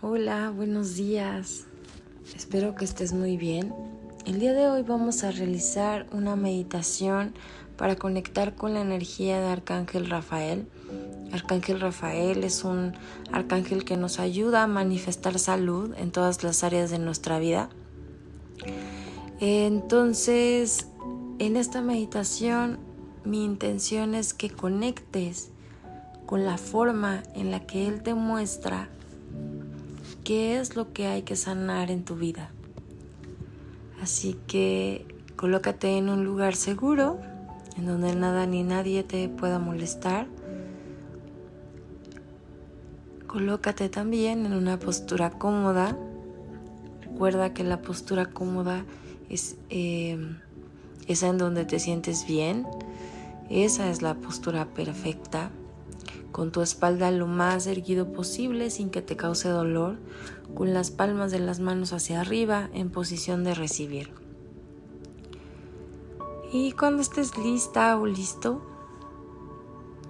Hola, buenos días. Espero que estés muy bien. El día de hoy vamos a realizar una meditación para conectar con la energía de Arcángel Rafael. Arcángel Rafael es un arcángel que nos ayuda a manifestar salud en todas las áreas de nuestra vida. Entonces, en esta meditación mi intención es que conectes con la forma en la que Él te muestra qué es lo que hay que sanar en tu vida. Así que colócate en un lugar seguro, en donde nada ni nadie te pueda molestar. Colócate también en una postura cómoda. Recuerda que la postura cómoda es eh, esa en donde te sientes bien. Esa es la postura perfecta con tu espalda lo más erguido posible sin que te cause dolor, con las palmas de las manos hacia arriba en posición de recibir. Y cuando estés lista o listo,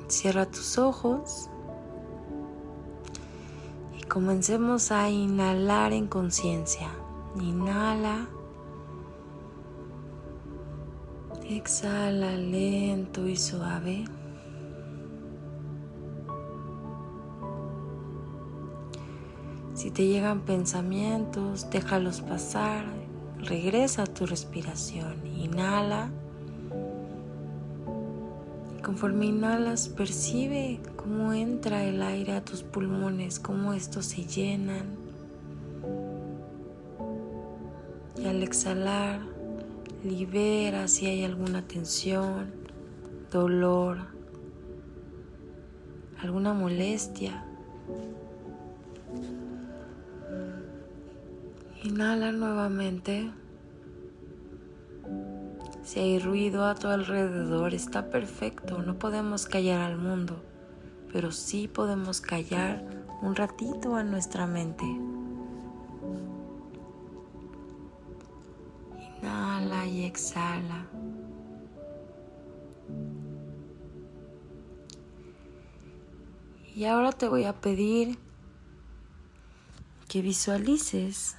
cierra tus ojos y comencemos a inhalar en conciencia. Inhala. Exhala lento y suave. Si te llegan pensamientos, déjalos pasar. Regresa a tu respiración. Inhala. Y conforme inhalas, percibe cómo entra el aire a tus pulmones, cómo estos se llenan. Y al exhalar, libera si hay alguna tensión, dolor, alguna molestia. Inhala nuevamente. Si hay ruido a tu alrededor, está perfecto. No podemos callar al mundo, pero sí podemos callar un ratito a nuestra mente. Inhala y exhala. Y ahora te voy a pedir que visualices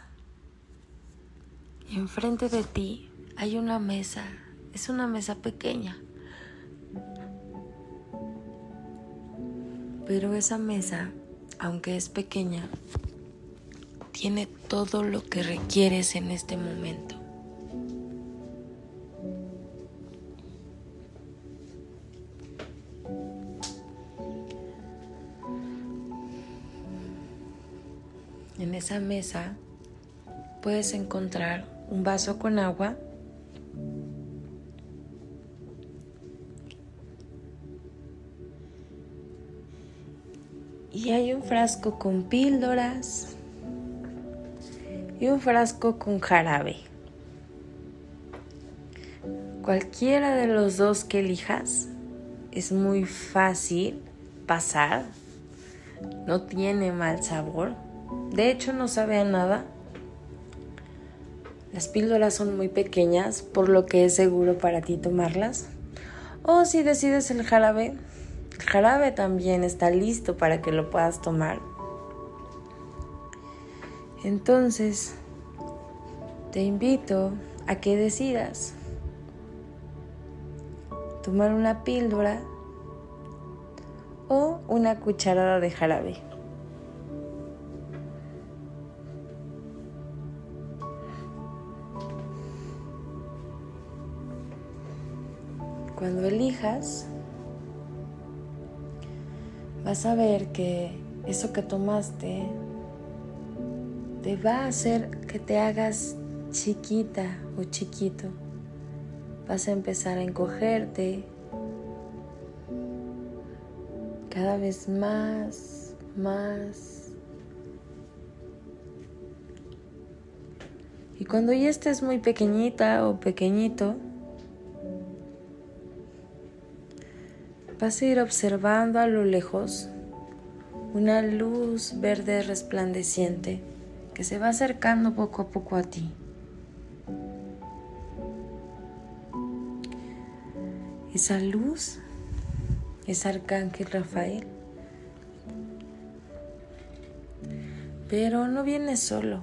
enfrente de ti hay una mesa, es una mesa pequeña. Pero esa mesa, aunque es pequeña, tiene todo lo que requieres en este momento. En esa mesa puedes encontrar un vaso con agua. Y hay un frasco con píldoras y un frasco con jarabe. Cualquiera de los dos que elijas es muy fácil pasar, no tiene mal sabor, de hecho no sabe a nada las píldoras son muy pequeñas, por lo que es seguro para ti tomarlas. O si decides el jarabe, el jarabe también está listo para que lo puedas tomar. Entonces, te invito a que decidas tomar una píldora o una cucharada de jarabe. Cuando elijas, vas a ver que eso que tomaste te va a hacer que te hagas chiquita o chiquito. Vas a empezar a encogerte cada vez más, más. Y cuando ya estés muy pequeñita o pequeñito, vas a ir observando a lo lejos una luz verde resplandeciente que se va acercando poco a poco a ti. Esa luz es Arcángel Rafael. Pero no viene solo.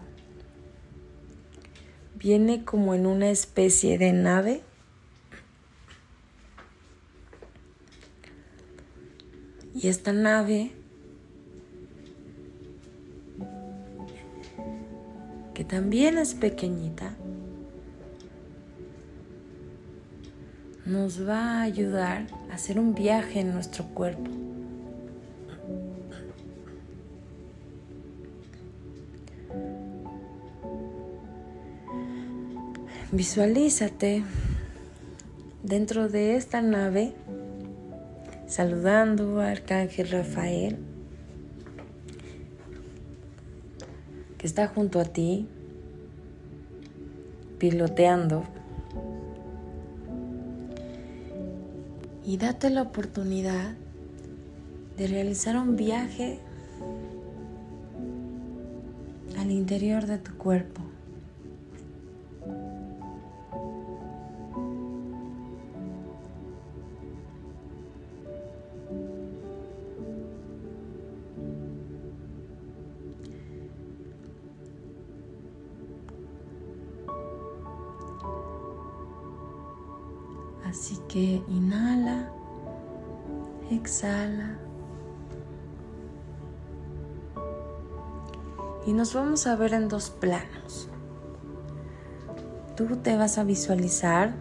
Viene como en una especie de nave. Y esta nave que también es pequeñita, nos va a ayudar a hacer un viaje en nuestro cuerpo. Visualízate dentro de esta nave saludando a Arcángel Rafael que está junto a ti piloteando y date la oportunidad de realizar un viaje al interior de tu cuerpo. Inhala, exhala. Y nos vamos a ver en dos planos. Tú te vas a visualizar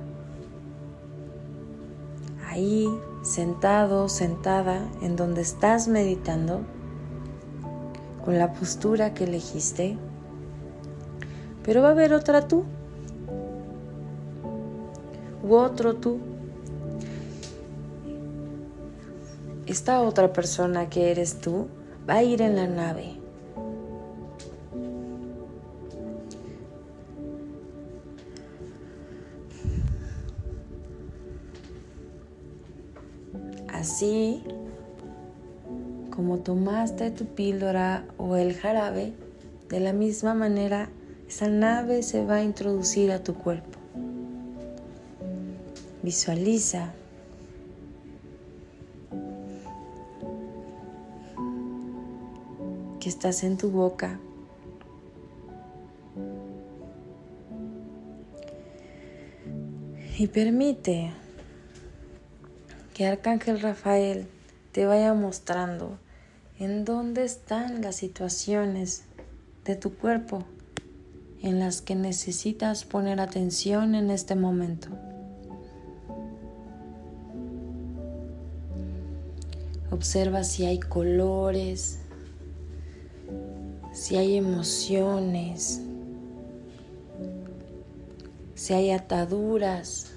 ahí sentado, sentada, en donde estás meditando, con la postura que elegiste. Pero va a haber otra tú u otro tú. Esta otra persona que eres tú va a ir en la nave. Así como tomaste tu píldora o el jarabe, de la misma manera esa nave se va a introducir a tu cuerpo. Visualiza que estás en tu boca. Y permite que Arcángel Rafael te vaya mostrando en dónde están las situaciones de tu cuerpo en las que necesitas poner atención en este momento. Observa si hay colores, si hay emociones, si hay ataduras.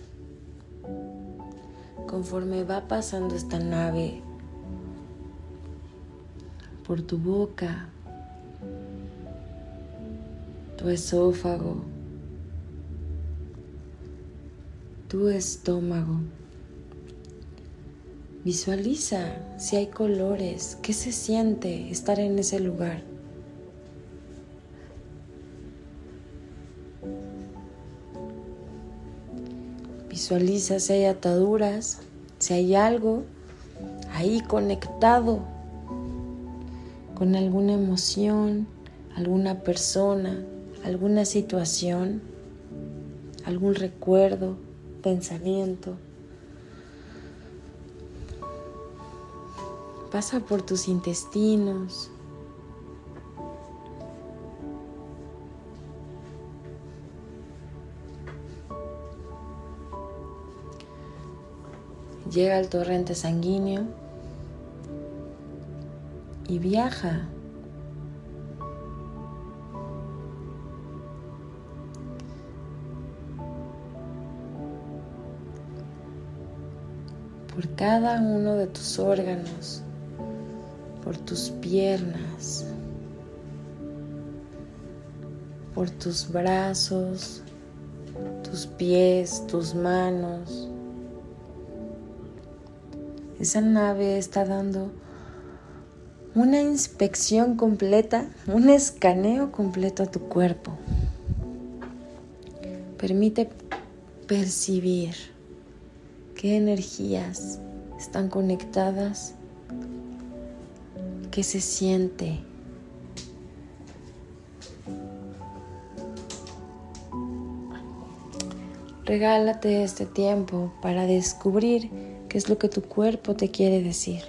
Conforme va pasando esta nave por tu boca, tu esófago, tu estómago. Visualiza si hay colores, qué se siente estar en ese lugar. Visualiza si hay ataduras, si hay algo ahí conectado con alguna emoción, alguna persona, alguna situación, algún recuerdo, pensamiento. pasa por tus intestinos. Llega al torrente sanguíneo y viaja por cada uno de tus órganos por tus piernas, por tus brazos, tus pies, tus manos. Esa nave está dando una inspección completa, un escaneo completo a tu cuerpo. Permite percibir qué energías están conectadas, qué se siente. Regálate este tiempo para descubrir qué es lo que tu cuerpo te quiere decir.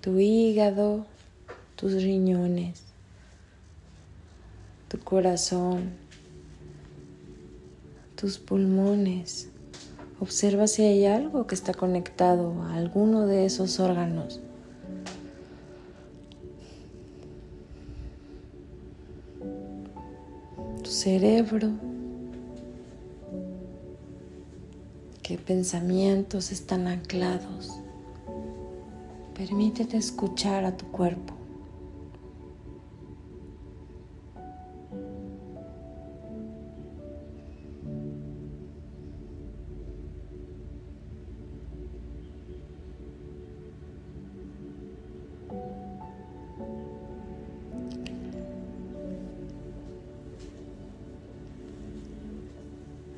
Tu hígado, tus riñones, tu corazón, tus pulmones. Observa si hay algo que está conectado a alguno de esos órganos. Tu cerebro. ¿Qué pensamientos están anclados? Permítete escuchar a tu cuerpo.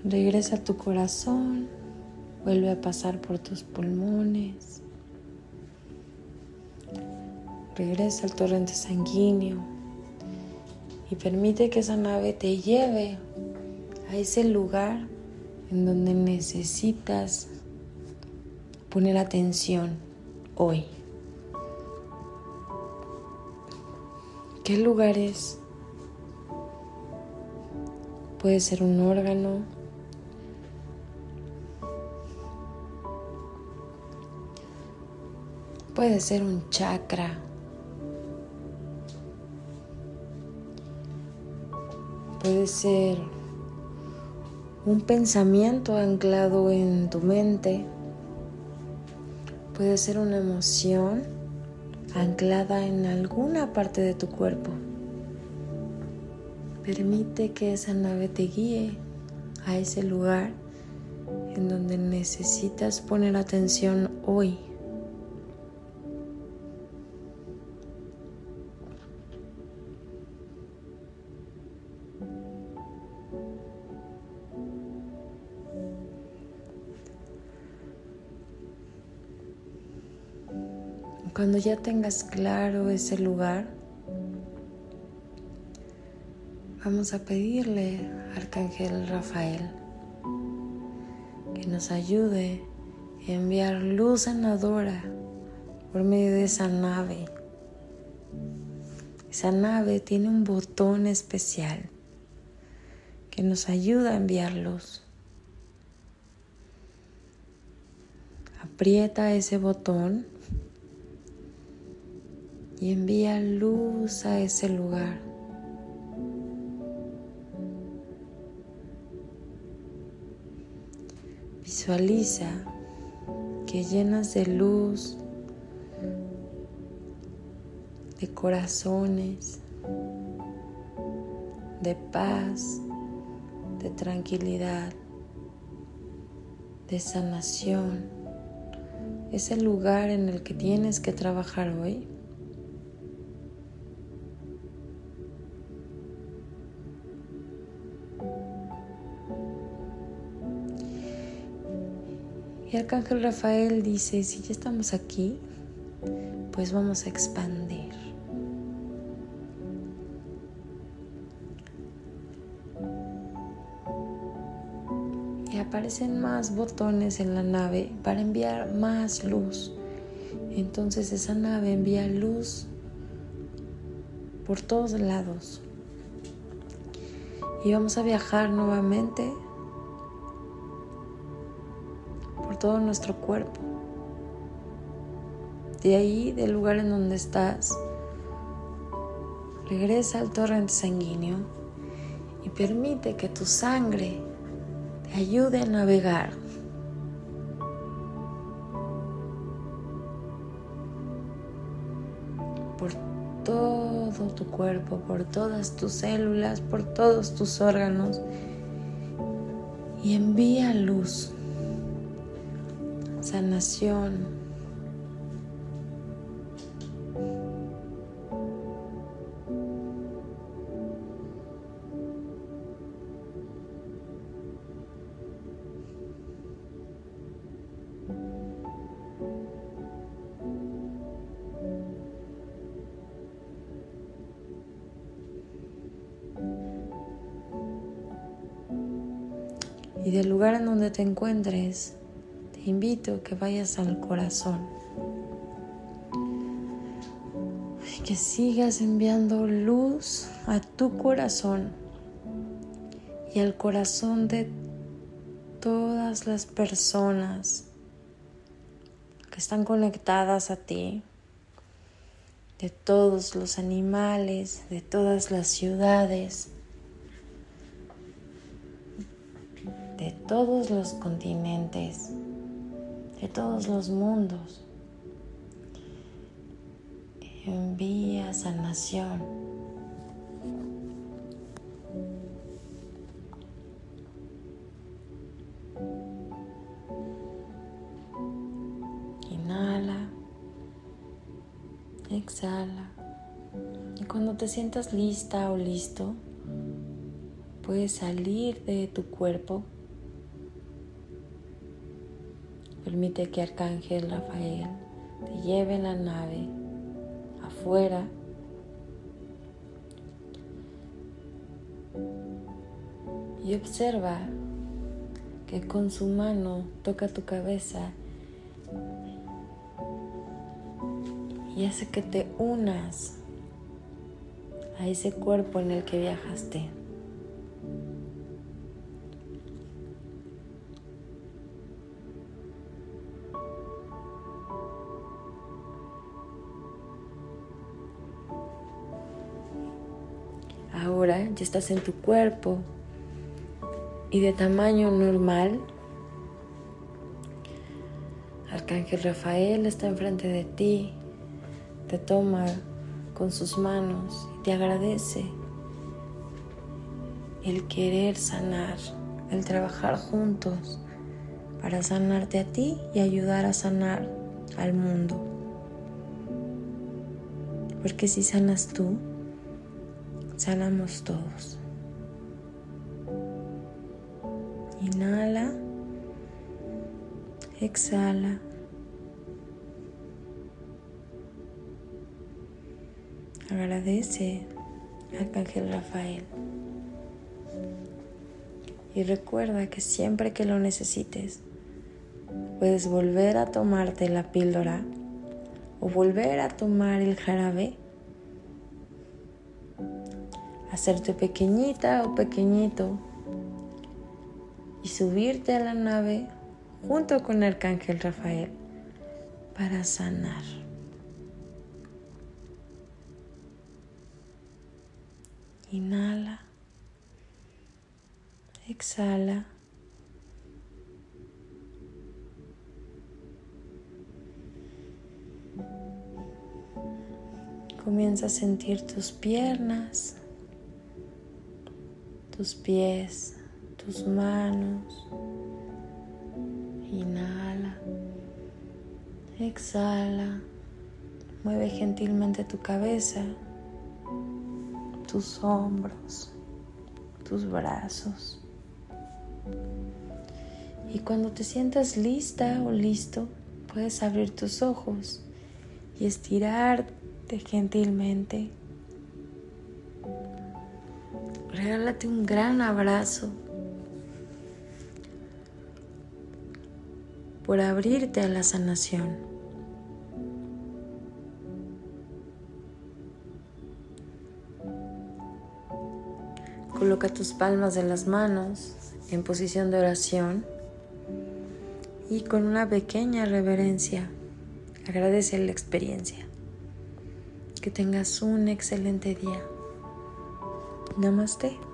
Regresa a tu corazón, vuelve a pasar por tus pulmones, regresa al torrente sanguíneo y permite que esa nave te lleve a ese lugar en donde necesitas poner atención hoy. ¿Qué lugar es? Puede ser un órgano, Puede ser un chakra. Puede ser un pensamiento anclado en tu mente. Puede ser una emoción anclada en alguna parte de tu cuerpo. Permite que esa nave te guíe a ese lugar en donde necesitas poner atención hoy. Ya tengas claro ese lugar, vamos a pedirle Arcángel Rafael que nos ayude a enviar luz sanadora por medio de esa nave. Esa nave tiene un botón especial que nos ayuda a enviar luz. Aprieta ese botón y envía luz a ese lugar. Visualiza que llenas de luz, de corazones, de paz, de tranquilidad, de sanación. Es el lugar en el que tienes que trabajar hoy. Arcángel Rafael dice, si ya estamos aquí, pues vamos a expandir. Y aparecen más botones en la nave para enviar más luz. Entonces esa nave envía luz por todos lados. Y vamos a viajar nuevamente todo nuestro cuerpo. De ahí, del lugar en donde estás, regresa al torrente sanguíneo y permite que tu sangre te ayude a navegar. por todo tu cuerpo, por todas tus células, por todos tus órganos y envía luz sanación. y del lugar en donde te encuentres, te invito a que vayas al corazón. Y que sigas enviando luz a tu corazón y al corazón de todas las personas que están conectadas a ti, de todos los animales, de todas las ciudades, de todos los continentes, de todos los mundos. Envía sanación. Inhala. Exhala. Y cuando te sientas lista o listo, puedes salir de tu cuerpo Permite que Arcángel Rafael te lleve en la nave afuera. Y observa que con su mano toca tu cabeza y hace que te unas a ese cuerpo en el que viajaste. Estás en tu cuerpo y de tamaño normal. Arcángel Rafael está enfrente de ti, te toma con sus manos y te agradece el querer sanar, el trabajar juntos para sanarte a ti y ayudar a sanar al mundo. Porque si sanas tú, sanamos todos. Inhala, exhala. Agradece al Arcángel Rafael. Y recuerda que siempre que lo necesites, puedes volver a tomarte la píldora o volver a tomar el jarabe hacerte pequeñita o pequeñito y subirte a la nave junto con el arcángel Rafael para sanar. Inhala, exhala. Comienza a sentir tus piernas tus pies, tus manos. Inhala, exhala, mueve gentilmente tu cabeza, tus hombros, tus brazos. Y cuando te sientas lista o listo, puedes abrir tus ojos y estirarte gentilmente regálate un gran abrazo por abrirte a la sanación. Coloca tus palmas de las manos en posición de oración y con una pequeña reverencia agradece la experiencia. Que tengas un excelente día. Namaste.